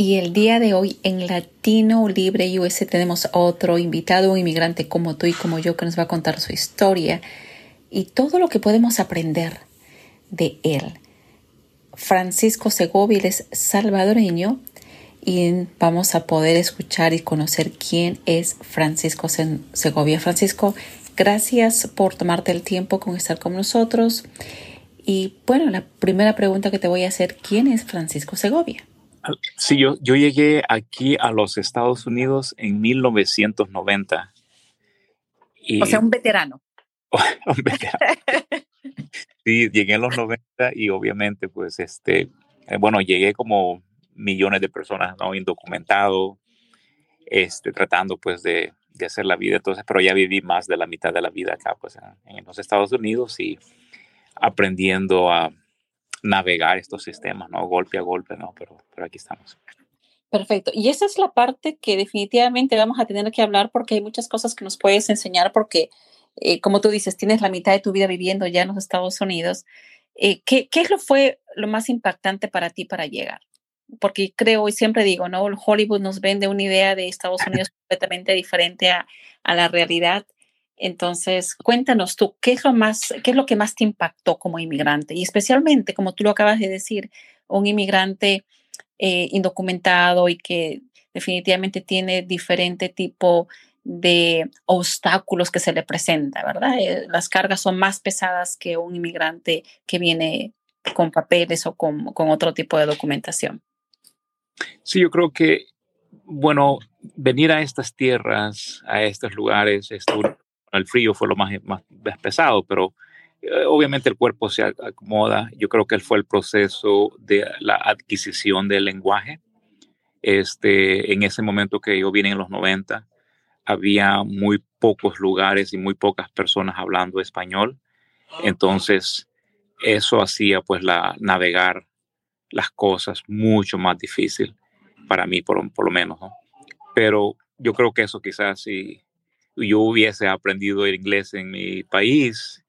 Y el día de hoy en Latino Libre US tenemos otro invitado, un inmigrante como tú y como yo, que nos va a contar su historia y todo lo que podemos aprender de él. Francisco Segovia es salvadoreño y vamos a poder escuchar y conocer quién es Francisco Segovia. Francisco, gracias por tomarte el tiempo con estar con nosotros. Y bueno, la primera pregunta que te voy a hacer, ¿quién es Francisco Segovia? Sí, yo, yo llegué aquí a los Estados Unidos en 1990. o sea, un veterano. un veterano. sí, llegué en los 90 y obviamente, pues, este, eh, bueno, llegué como millones de personas, ¿no? Indocumentado, este, tratando, pues, de, de hacer la vida. Entonces, pero ya viví más de la mitad de la vida acá, pues, en los Estados Unidos y aprendiendo a navegar estos sistemas, ¿no? Golpe a golpe, ¿no? Pero, pero aquí estamos. Perfecto. Y esa es la parte que definitivamente vamos a tener que hablar porque hay muchas cosas que nos puedes enseñar porque, eh, como tú dices, tienes la mitad de tu vida viviendo ya en los Estados Unidos. Eh, ¿qué, ¿Qué es lo fue lo más impactante para ti para llegar? Porque creo y siempre digo, ¿no? Hollywood nos vende una idea de Estados Unidos completamente diferente a, a la realidad. Entonces, cuéntanos tú, ¿qué es lo más, qué es lo que más te impactó como inmigrante? Y especialmente, como tú lo acabas de decir, un inmigrante eh, indocumentado y que definitivamente tiene diferente tipo de obstáculos que se le presenta, ¿verdad? Eh, las cargas son más pesadas que un inmigrante que viene con papeles o con, otro tipo de documentación. Sí, yo creo que, bueno, venir a estas tierras, a estos lugares, es el frío fue lo más, más pesado, pero eh, obviamente el cuerpo se acomoda. Yo creo que él fue el proceso de la adquisición del lenguaje. Este, en ese momento que yo vine en los 90, había muy pocos lugares y muy pocas personas hablando español. Entonces, eso hacía pues la navegar las cosas mucho más difícil para mí, por, por lo menos. ¿no? Pero yo creo que eso quizás sí yo hubiese aprendido el inglés en mi país,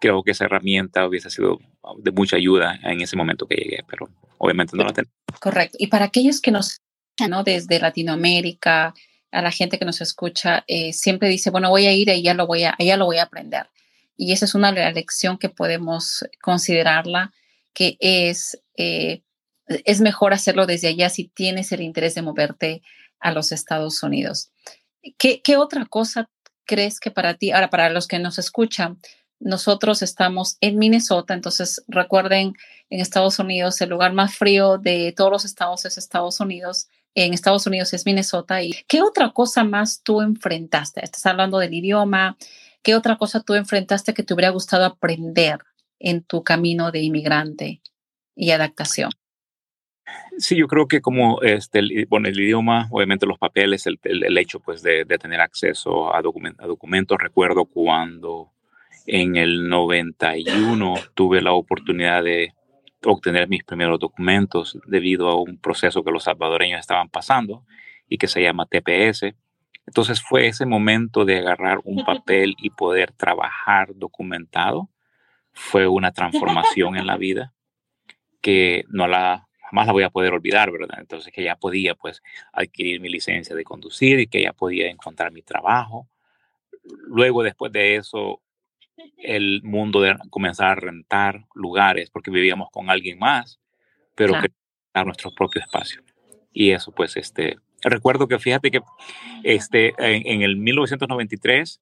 creo que esa herramienta hubiese sido de mucha ayuda en ese momento que llegué, pero obviamente no la tengo. Correcto. Y para aquellos que nos ¿no? desde Latinoamérica, a la gente que nos escucha, eh, siempre dice, bueno, voy a ir y ya lo voy a, ya lo voy a aprender. Y esa es una lección que podemos considerarla, que es, eh, es mejor hacerlo desde allá si tienes el interés de moverte a los Estados Unidos. ¿Qué, otra cosa crees que para ti, ahora para los que nos escuchan, nosotros estamos en Minnesota, entonces recuerden, en Estados Unidos el lugar más frío de todos los estados es Estados Unidos, en Estados Unidos es Minnesota. ¿Y qué otra cosa más tú enfrentaste? Estás hablando del idioma, ¿qué otra cosa tú enfrentaste que te hubiera gustado aprender en tu camino de inmigrante y adaptación? Sí, yo creo que como este, el, bueno, el idioma, obviamente los papeles, el, el, hecho pues de, de, tener acceso a, a documentos. Recuerdo cuando en el 91 tuve la oportunidad de obtener mis primeros documentos debido a un proceso que los salvadoreños estaban pasando y que se llama TPS. Entonces fue ese momento de agarrar un papel y poder trabajar documentado. Fue una transformación en la vida que no la jamás la voy a poder olvidar, ¿verdad? Entonces que ya podía pues adquirir mi licencia de conducir y que ya podía encontrar mi trabajo. Luego, después de eso, el mundo de comenzar a rentar lugares, porque vivíamos con alguien más, pero claro. que nuestro propio espacio. Y eso pues, este, recuerdo que fíjate que este, en, en el 1993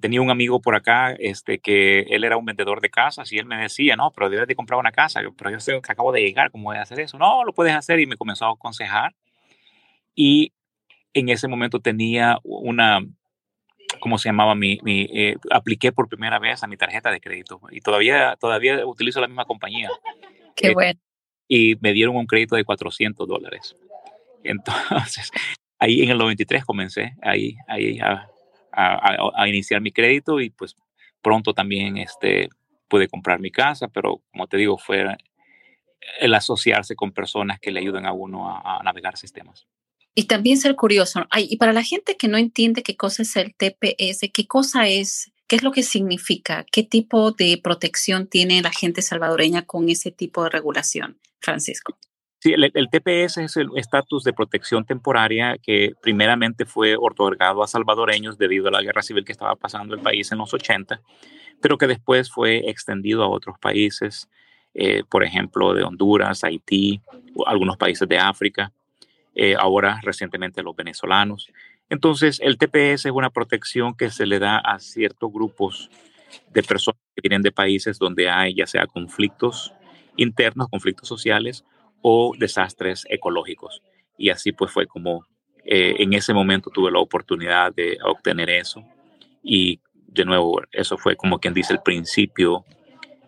tenía un amigo por acá, este, que él era un vendedor de casas y él me decía, no, pero debes de comprar una casa, pero yo sé que acabo de llegar, ¿cómo voy a hacer eso? No, lo puedes hacer y me comenzó a aconsejar. Y en ese momento tenía una, ¿cómo se llamaba? Mi, mi eh, apliqué por primera vez a mi tarjeta de crédito y todavía, todavía utilizo la misma compañía. Qué eh, bueno. Y me dieron un crédito de 400 dólares. Entonces, ahí en el 93 comencé ahí, ahí a, a, a, iniciar mi crédito y pues pronto también este, pude comprar mi casa, pero como te digo, fue el asociarse con personas que le ayuden a uno a, a navegar sistemas. Y también ser curioso. Ay, y para la gente que no entiende qué cosa es el TPS, qué cosa es, qué es lo que significa, qué tipo de protección tiene la gente salvadoreña con ese tipo de regulación, Francisco. Sí, el, TPS es el estatus de protección temporaria que primeramente fue otorgado a salvadoreños debido a la guerra civil que estaba pasando el país en los 80, pero que después fue extendido a otros países, eh, por ejemplo, de Honduras, Haití, algunos países de África, eh, ahora recientemente los venezolanos. Entonces, el TPS es una protección que se le da a ciertos grupos de personas que vienen de países donde hay ya sea conflictos internos, conflictos sociales, o desastres ecológicos. Y así pues fue como eh, en ese momento tuve la oportunidad de obtener eso. Y de nuevo, eso fue como quien dice el principio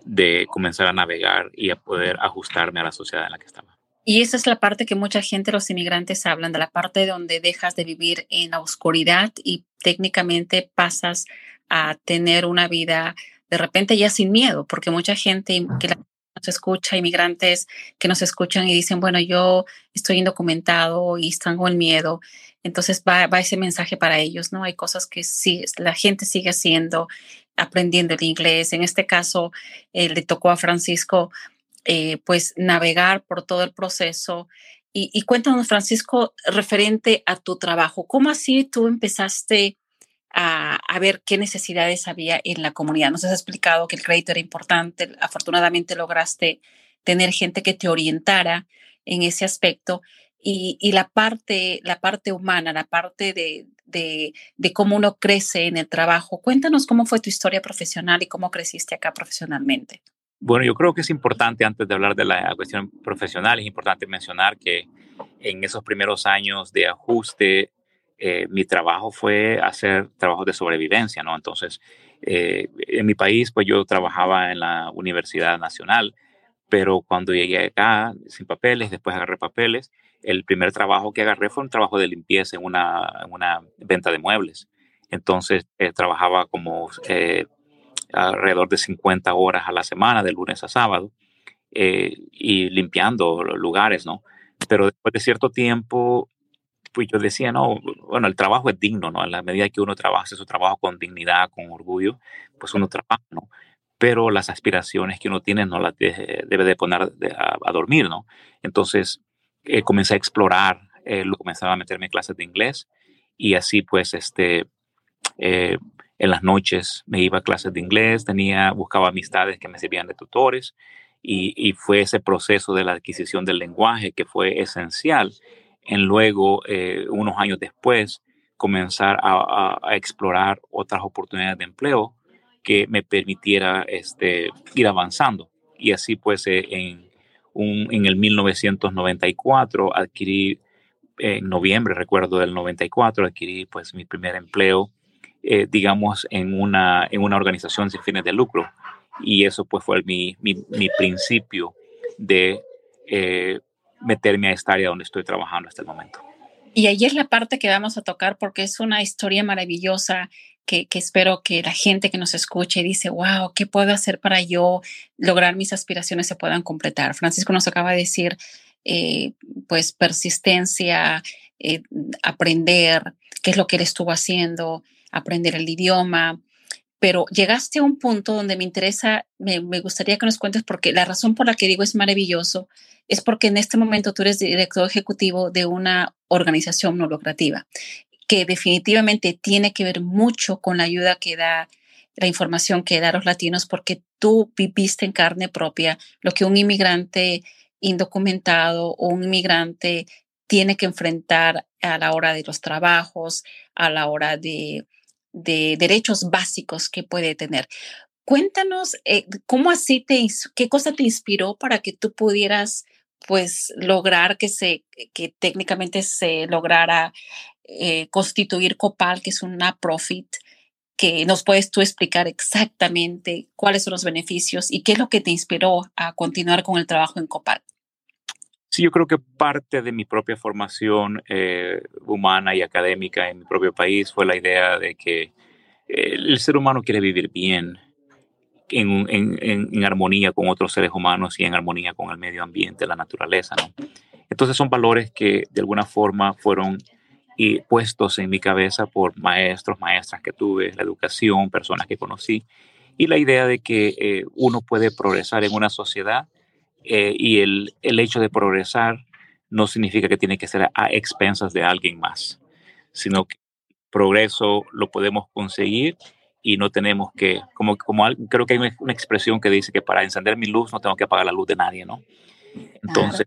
de comenzar a navegar y a poder ajustarme a la sociedad en la que estaba. Y esa es la parte que mucha gente, los inmigrantes, hablan, de la parte donde dejas de vivir en la oscuridad y técnicamente pasas a tener una vida de repente ya sin miedo, porque mucha gente que la nos escucha, inmigrantes que nos escuchan y dicen, bueno, yo estoy indocumentado y están con miedo. Entonces va, ese mensaje para ellos, ¿no? Hay cosas que sí, la gente sigue haciendo, aprendiendo el inglés. En este caso, eh, le tocó a Francisco, eh, pues, navegar por todo el proceso. Y, y cuéntanos, Francisco, referente a tu trabajo, ¿cómo así tú empezaste a, ver qué necesidades había en la comunidad. Nos has explicado que el crédito era importante, afortunadamente lograste tener gente que te orientara en ese aspecto y, y la, parte, la parte humana, la parte de, de, de, cómo uno crece en el trabajo. Cuéntanos cómo fue tu historia profesional y cómo creciste acá profesionalmente. Bueno, yo creo que es importante, antes de hablar de la cuestión profesional, es importante mencionar que en esos primeros años de ajuste eh, mi trabajo fue hacer trabajos de sobrevivencia, ¿no? Entonces, eh, en mi país, pues yo trabajaba en la Universidad Nacional, pero cuando llegué acá sin papeles, después agarré papeles, el primer trabajo que agarré fue un trabajo de limpieza en una, en una venta de muebles. Entonces, eh, trabajaba como alrededor de 50 horas a la semana, de lunes a sábado, y limpiando lugares, ¿no? Pero después de cierto tiempo, pues yo decía, no, bueno, el trabajo es digno, ¿no? En la medida que uno trabaja, hace su trabajo con dignidad, con orgullo, pues uno trabaja, ¿no? Pero las aspiraciones que uno tiene no las debe de poner a, dormir, ¿no? Entonces eh, comencé a explorar, eh, lo comenzaba a meterme en clases de inglés y así pues, este, eh, en las noches me iba a clases de inglés, tenía, buscaba amistades que me servían de tutores y, y fue ese proceso de la adquisición del lenguaje que fue esencial en luego, eh, unos años después, comenzar a, explorar otras oportunidades de empleo que me permitiera este, ir avanzando. Y así pues eh, en, en el 1994 adquirí, en noviembre recuerdo del 94, adquirí pues mi primer empleo, eh, digamos, en una, en una organización sin fines de lucro. Y eso pues fue mi, mi, mi principio de meterme a esta área donde estoy trabajando hasta el momento. Y ahí es la parte que vamos a tocar porque es una historia maravillosa que, que, espero que la gente que nos escuche dice, wow, ¿qué puedo hacer para yo lograr mis aspiraciones se puedan completar? Francisco nos acaba de decir, eh, pues, persistencia, eh, aprender, qué es lo que él estuvo haciendo, aprender el idioma, pero llegaste a un punto donde me interesa, me, gustaría que nos cuentes, porque la razón por la que digo es maravilloso es porque en este momento tú eres director ejecutivo de una organización no lucrativa que definitivamente tiene que ver mucho con la ayuda que da la información que da a los latinos, porque tú viviste en carne propia lo que un inmigrante indocumentado o un inmigrante tiene que enfrentar a la hora de los trabajos, a la hora de de derechos básicos que puede tener. Cuéntanos eh, cómo así te, qué cosa te inspiró para que tú pudieras pues lograr que se, que técnicamente se lograra eh, constituir Copal, que es una profit, que nos puedes tú explicar exactamente cuáles son los beneficios y qué es lo que te inspiró a continuar con el trabajo en Copal. Sí, yo creo que parte de mi propia formación eh, humana y académica en mi propio país fue la idea de que eh, el ser humano quiere vivir bien, en, en, en, armonía con otros seres humanos y en armonía con el medio ambiente, la naturaleza. ¿no? Entonces son valores que de alguna forma fueron y puestos en mi cabeza por maestros, maestras que tuve, la educación, personas que conocí, y la idea de que eh, uno puede progresar en una sociedad eh, y el, el, hecho de progresar no significa que tiene que ser a expensas de alguien más, sino que progreso lo podemos conseguir y no tenemos que, como, como creo que hay una, expresión que dice que para encender mi luz no tengo que apagar la luz de nadie, ¿no? Entonces,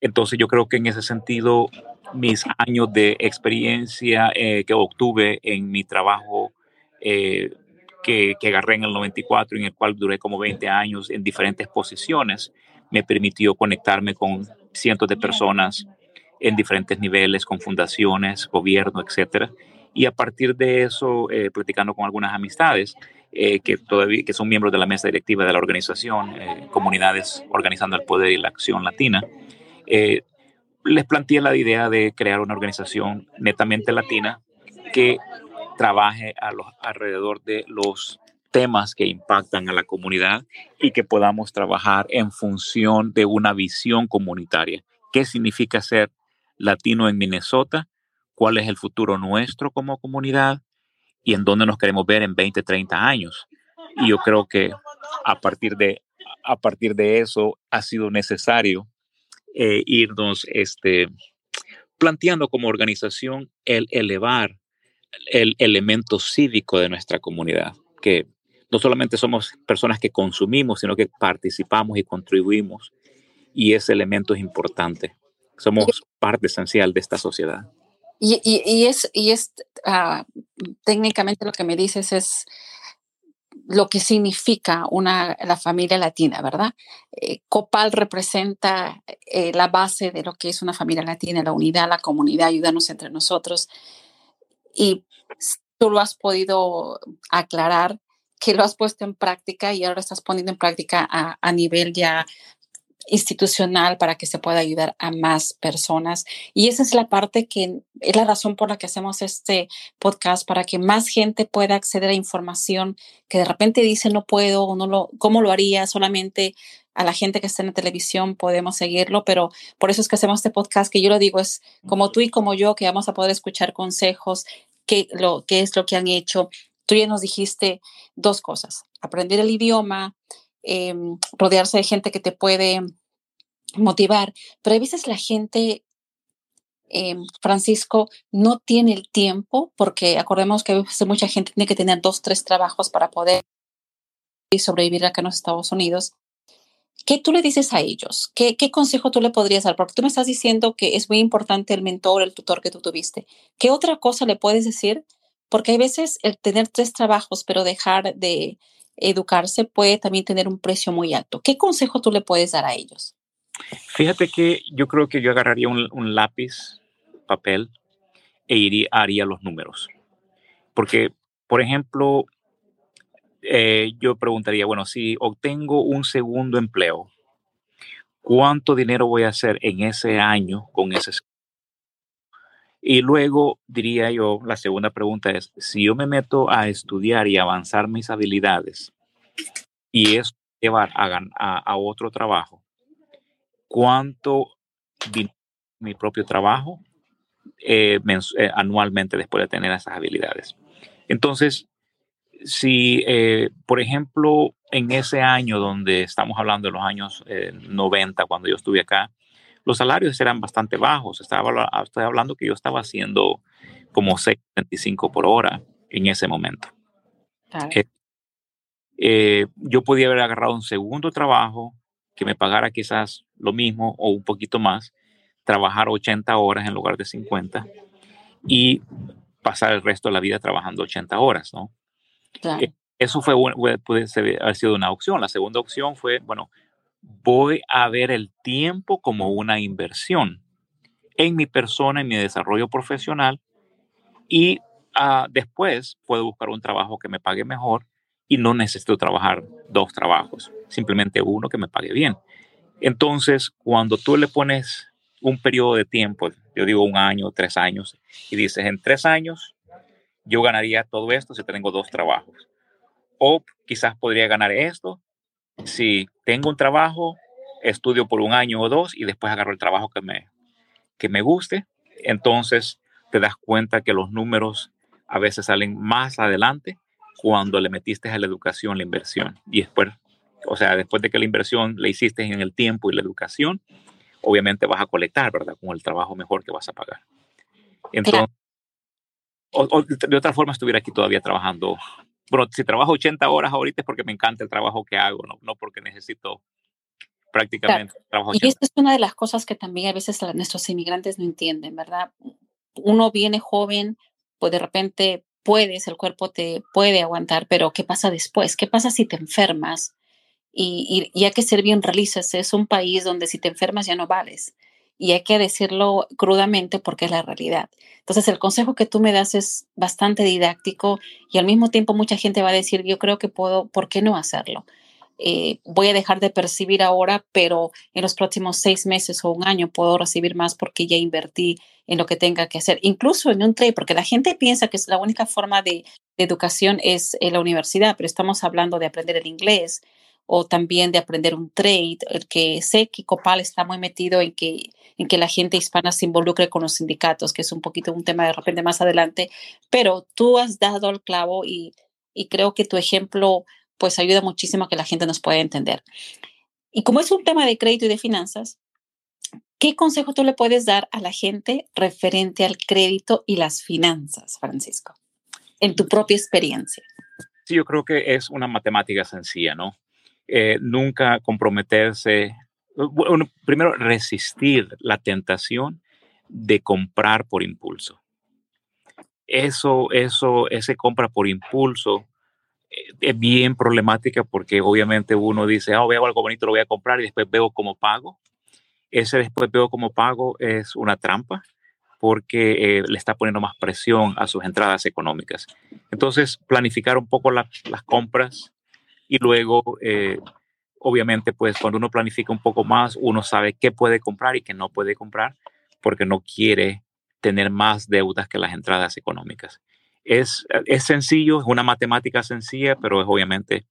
entonces yo creo que en ese sentido, mis años de experiencia eh, que obtuve en mi trabajo eh, que, que, agarré en el 94, en el cual duré como 20 años en diferentes posiciones, me permitió conectarme con cientos de personas en diferentes niveles, con fundaciones, gobierno, etcétera. Y a partir de eso, eh, platicando con algunas amistades que todavía que son miembros de la mesa directiva de la organización, comunidades organizando el poder y la acción latina, eh, les planteé la idea de crear una organización netamente latina que trabaje a los, alrededor de los temas que impactan a la comunidad y que podamos trabajar en función de una visión comunitaria. ¿Qué significa ser latino en Minnesota? ¿Cuál es el futuro nuestro como comunidad? ¿Y en dónde nos queremos ver en 20, 30 años? Y yo creo que a partir de, a partir de eso ha sido necesario eh, irnos este, planteando como organización el elevar el elemento cívico de nuestra comunidad, que no solamente somos personas que consumimos, sino que participamos y contribuimos, y ese elemento es importante. Somos parte esencial de esta sociedad. Y, y, es, y es uh, técnicamente lo que me dices es lo que significa una, la familia latina, ¿verdad? Eh, Copal representa eh, la base de lo que es una familia latina, la unidad, la comunidad, ayudarnos entre nosotros. Y tú lo has podido aclarar, que lo has puesto en práctica y ahora estás poniendo en práctica a, a nivel ya institucional para que se pueda ayudar a más personas. Y esa es la parte que es la razón por la que hacemos este podcast, para que más gente pueda acceder a información que de repente dice no puedo o no lo, ¿cómo lo haría? Solamente a la gente que está en la televisión podemos seguirlo, pero por eso es que hacemos este podcast, que yo lo digo, es como tú y como yo, que vamos a poder escuchar consejos, qué, lo, qué es lo que han hecho. Tú ya nos dijiste dos cosas, aprender el idioma, Em, rodearse de gente que te puede motivar, pero a veces la gente, em, Francisco, no tiene el tiempo, porque acordemos que a mucha gente tiene que tener dos, tres trabajos para poder sobrevivir acá en los Estados Unidos. ¿Qué tú le dices a ellos? ¿Qué, ¿Qué, consejo tú le podrías dar? Porque tú me estás diciendo que es muy importante el mentor, el tutor que tú tuviste. ¿Qué otra cosa le puedes decir? Porque hay veces el tener tres trabajos, pero dejar de, educarse puede también tener un precio muy alto. ¿Qué consejo tú le puedes dar a ellos? Fíjate que yo creo que yo agarraría un, lápiz, papel e iría, haría los números. Porque, por ejemplo, eh, yo preguntaría, bueno, si obtengo un segundo empleo, ¿cuánto dinero voy a hacer en ese año con ese y luego diría yo, la segunda pregunta es, si yo me meto a estudiar y avanzar mis habilidades y eso llevar a, otro trabajo, ¿cuánto mi propio trabajo eh, eh, anualmente después de tener esas habilidades? Entonces, si, eh, por ejemplo, en ese año donde estamos hablando de los años 90, cuando yo estuve acá, los salarios eran bastante bajos. Estaba, estoy hablando que yo estaba haciendo como 6.25 por hora en ese momento. Eh, eh, yo podía haber agarrado un segundo trabajo que me pagara quizás lo mismo o un poquito más, trabajar 80 horas en lugar de 50 y pasar el resto de la vida trabajando 80 horas, ¿no? Eh, eso fue, puede haber sido una opción. La segunda opción fue, bueno, voy a ver el tiempo como una inversión en mi persona, en mi desarrollo profesional, Y uh, después puedo buscar un trabajo que me pague mejor y no necesito trabajar dos trabajos, simplemente uno que me pague bien. Entonces, cuando tú le pones un periodo de tiempo, yo digo un año, tres años, y dices, en tres años yo ganaría todo esto si tengo dos trabajos. O quizás podría ganar esto si tengo un trabajo, estudio por un año o dos y después agarro el trabajo que me, que me guste. Entonces te das cuenta que los números a veces salen más adelante cuando le metiste a la educación la inversión. Y después, o sea, después de que la inversión la hiciste en el tiempo y la educación, obviamente vas a colectar, ¿verdad? Con el trabajo mejor que vas a pagar. Entonces, o, de otra forma estuviera aquí todavía trabajando. Bueno, si trabajo 80 horas ahorita es porque me encanta el trabajo que hago, no, no porque necesito prácticamente trabajo. Y esta es una de las cosas que también a veces nuestros inmigrantes no entienden, ¿verdad? Uno viene joven, pues de repente puedes, el cuerpo te puede aguantar, pero ¿qué pasa después? ¿Qué pasa si te enfermas? Y, y, hay que ser bien realistas, es un país donde si te enfermas ya no vales. Y hay que decirlo crudamente porque es la realidad. Entonces, el consejo que tú me das es bastante didáctico y al mismo tiempo mucha gente va a decir, yo creo que puedo, ¿por qué no hacerlo? Eh, voy a dejar de percibir ahora, pero en los próximos seis meses o un año puedo recibir más porque ya invertí en lo que tenga que hacer, incluso en un trade, porque la gente piensa que es la única forma de, educación es en la universidad, pero estamos hablando de aprender el inglés o también de aprender un trade, el que sé que Copal está muy metido en que, en que la gente hispana se involucre con los sindicatos, que es un poquito un tema de repente más adelante, pero tú has dado el clavo y, y creo que tu ejemplo pues ayuda muchísimo a que la gente nos pueda entender. Y como es un tema de crédito y de finanzas, ¿qué consejo tú le puedes dar a la gente referente al crédito y las finanzas, Francisco, en tu propia experiencia? Sí, yo creo que es una matemática sencilla, ¿no? Eh, nunca comprometerse, primero resistir la tentación de comprar por impulso. Eso, eso, ese compra por impulso es bien problemática porque obviamente uno dice, ah, veo algo bonito, lo voy a comprar y después veo cómo pago. Ese después veo cómo pago es una trampa porque eh, le está poniendo más presión a sus entradas económicas. Entonces, planificar un poco las compras y luego, eh, obviamente, pues cuando uno planifica un poco más, uno sabe qué puede comprar y qué no puede comprar porque no quiere tener más deudas que las entradas económicas. Es, es sencillo, es una matemática sencilla, pero es obviamente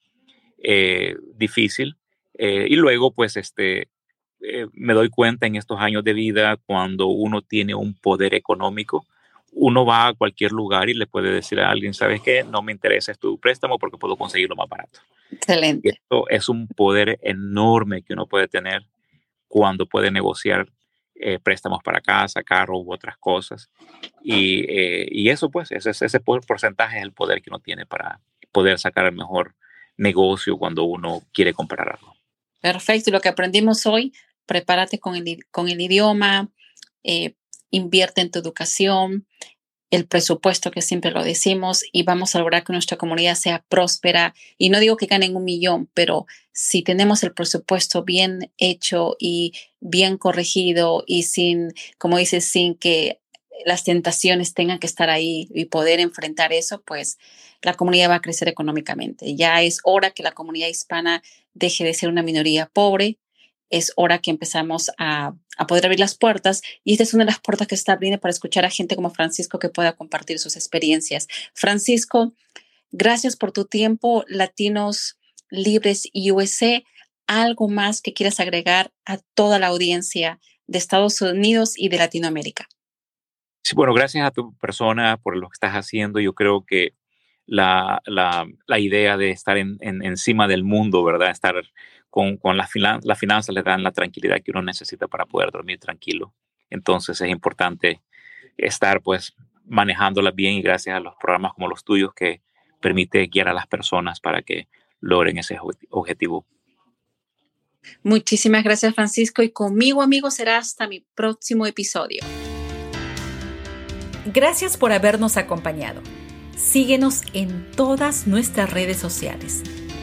eh, difícil. Eh, y luego, pues, este, me doy cuenta en estos años de vida, cuando uno tiene un poder económico, uno va a cualquier lugar y le puede decir a alguien, ¿sabes qué? No me interesa tu préstamo porque puedo conseguirlo más barato. Excelente. esto es un poder enorme que uno puede tener cuando puede negociar eh, préstamos para casa, carro u otras cosas. Y, eh, y eso, pues, ese, ese porcentaje es el poder que uno tiene para poder sacar el mejor negocio cuando uno quiere comprar algo. Perfecto. Y lo que aprendimos hoy, prepárate con el, con el idioma, eh, invierte en tu educación, el presupuesto que siempre lo decimos y vamos a lograr que nuestra comunidad sea próspera. Y no digo que ganen un millón, pero si tenemos el presupuesto bien hecho y bien corregido y sin, como dices, sin que las tentaciones tengan que estar ahí y poder enfrentar eso, pues la comunidad va a crecer económicamente. Ya es hora que la comunidad hispana deje de ser una minoría pobre, es hora que empezamos a, poder abrir las puertas y esta es una de las puertas que está abriendo para escuchar a gente como Francisco que pueda compartir sus experiencias. Francisco, gracias por tu tiempo, Latinos Libres USA. ¿Algo más que quieras agregar a toda la audiencia de Estados Unidos y de Latinoamérica? Sí, bueno, gracias a tu persona por lo que estás haciendo. Yo creo que la, idea de estar en, encima del mundo, ¿verdad? Estar con, con las la finanzas le dan la tranquilidad que uno necesita para poder dormir tranquilo. Entonces es importante estar pues manejándola bien y gracias a los programas como los tuyos que permite guiar a las personas para que logren ese objetivo. Muchísimas gracias Francisco y conmigo amigos será hasta mi próximo episodio. Gracias por habernos acompañado. Síguenos en todas nuestras redes sociales